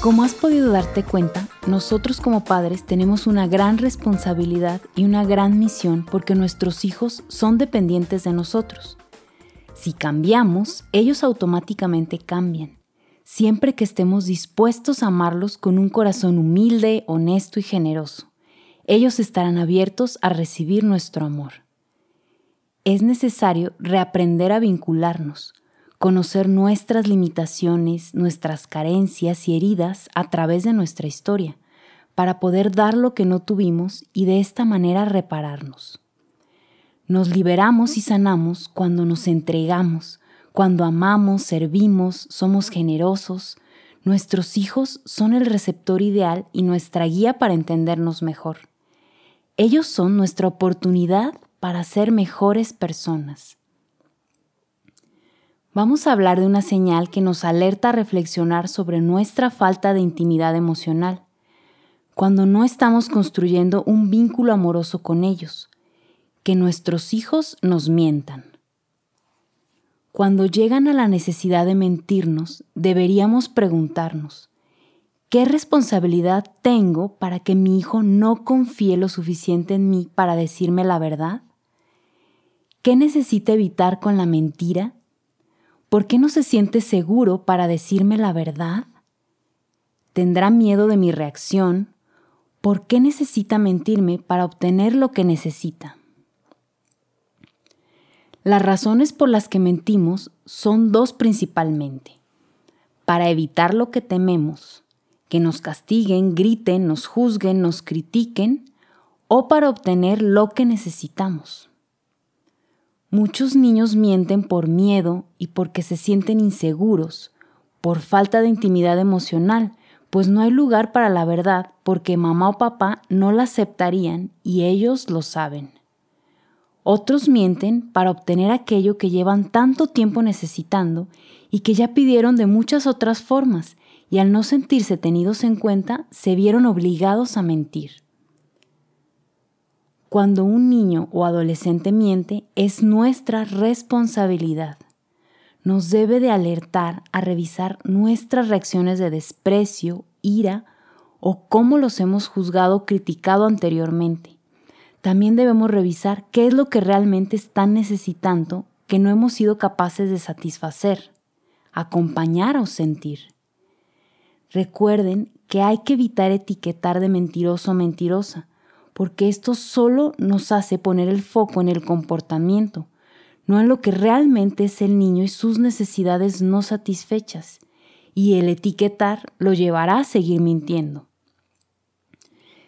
Como has podido darte cuenta, nosotros como padres tenemos una gran responsabilidad y una gran misión porque nuestros hijos son dependientes de nosotros. Si cambiamos, ellos automáticamente cambian, siempre que estemos dispuestos a amarlos con un corazón humilde, honesto y generoso. Ellos estarán abiertos a recibir nuestro amor. Es necesario reaprender a vincularnos, conocer nuestras limitaciones, nuestras carencias y heridas a través de nuestra historia, para poder dar lo que no tuvimos y de esta manera repararnos. Nos liberamos y sanamos cuando nos entregamos, cuando amamos, servimos, somos generosos. Nuestros hijos son el receptor ideal y nuestra guía para entendernos mejor. Ellos son nuestra oportunidad para ser mejores personas vamos a hablar de una señal que nos alerta a reflexionar sobre nuestra falta de intimidad emocional, cuando no estamos construyendo un vínculo amoroso con ellos, que nuestros hijos nos mientan. Cuando llegan a la necesidad de mentirnos, deberíamos preguntarnos, ¿qué responsabilidad tengo para que mi hijo no confíe lo suficiente en mí para decirme la verdad? ¿Qué necesita evitar con la mentira ¿Por qué no se siente seguro para decirme la verdad? ¿Tendrá miedo de mi reacción? ¿Por qué necesita mentirme para obtener lo que necesita? Las razones por las que mentimos son dos principalmente. Para evitar lo que tememos, que nos castiguen, griten, nos juzguen, nos critiquen, o para obtener lo que necesitamos. Muchos niños mienten por miedo y porque se sienten inseguros, por falta de intimidad emocional, pues no hay lugar para la verdad porque mamá o papá no la aceptarían y ellos lo saben. Otros mienten para obtener aquello que llevan tanto tiempo necesitando y que ya pidieron de muchas otras formas y al no sentirse tenidos en cuenta se vieron obligados a mentir. Cuando un niño o adolescente miente, es nuestra responsabilidad. Nos debe de alertar a revisar nuestras reacciones de desprecio, ira o cómo los hemos juzgado o criticado anteriormente. También debemos revisar qué es lo que realmente están necesitando que no hemos sido capaces de satisfacer, acompañar o sentir. Recuerden que hay que evitar etiquetar de mentiroso o mentirosa, porque esto solo nos hace poner el foco en el comportamiento, no en lo que realmente es el niño y sus necesidades no satisfechas, y el etiquetar lo llevará a seguir mintiendo.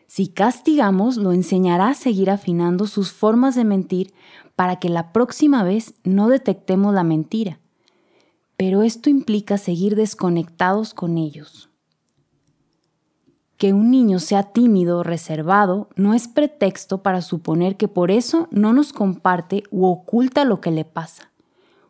Si castigamos, lo enseñará a seguir afinando sus formas de mentir para que la próxima vez no detectemos la mentira. Pero esto implica seguir desconectados con ellos. Que un niño sea tímido o reservado no es pretexto para suponer que por eso no nos comparte u oculta lo que le pasa.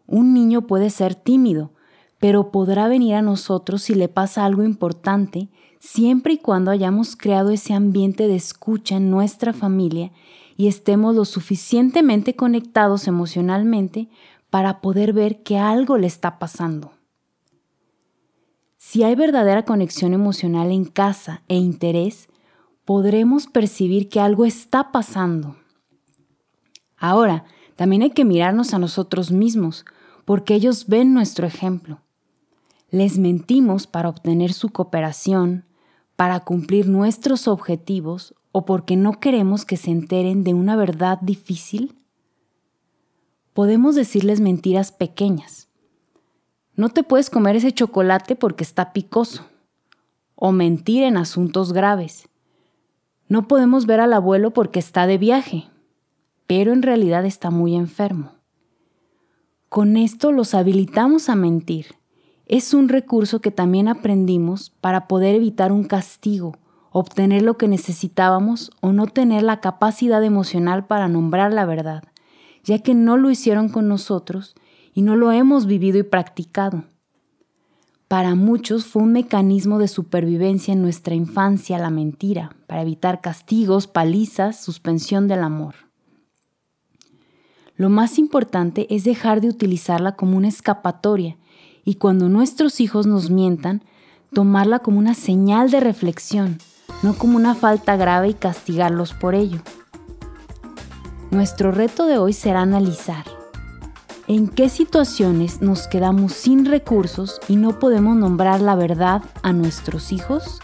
Un niño puede ser tímido, pero podrá venir a nosotros si le pasa algo importante, siempre y cuando hayamos creado ese ambiente de escucha en nuestra familia y estemos lo suficientemente conectados emocionalmente para poder ver que algo le está pasando. Si hay verdadera conexión emocional en casa e interés, podremos percibir que algo está pasando. Ahora, también hay que mirarnos a nosotros mismos, porque ellos ven nuestro ejemplo. Les mentimos para obtener su cooperación, para cumplir nuestros objetivos o porque no queremos que se enteren de una verdad difícil. Podemos decirles mentiras pequeñas, no te puedes comer ese chocolate porque está picoso. O mentir en asuntos graves. No podemos ver al abuelo porque está de viaje, pero en realidad está muy enfermo. Con esto los habilitamos a mentir. Es un recurso que también aprendimos para poder evitar un castigo, obtener lo que necesitábamos o no tener la capacidad emocional para nombrar la verdad, ya que no lo hicieron con nosotros y no lo hemos vivido y practicado. Para muchos fue un mecanismo de supervivencia en nuestra infancia la mentira, para evitar castigos, palizas, suspensión del amor. Lo más importante es dejar de utilizarla como una escapatoria y cuando nuestros hijos nos mientan, tomarla como una señal de reflexión, no como una falta grave y castigarlos por ello. Nuestro reto de hoy será analizar en qué situaciones nos quedamos sin recursos y no podemos nombrar la verdad a nuestros hijos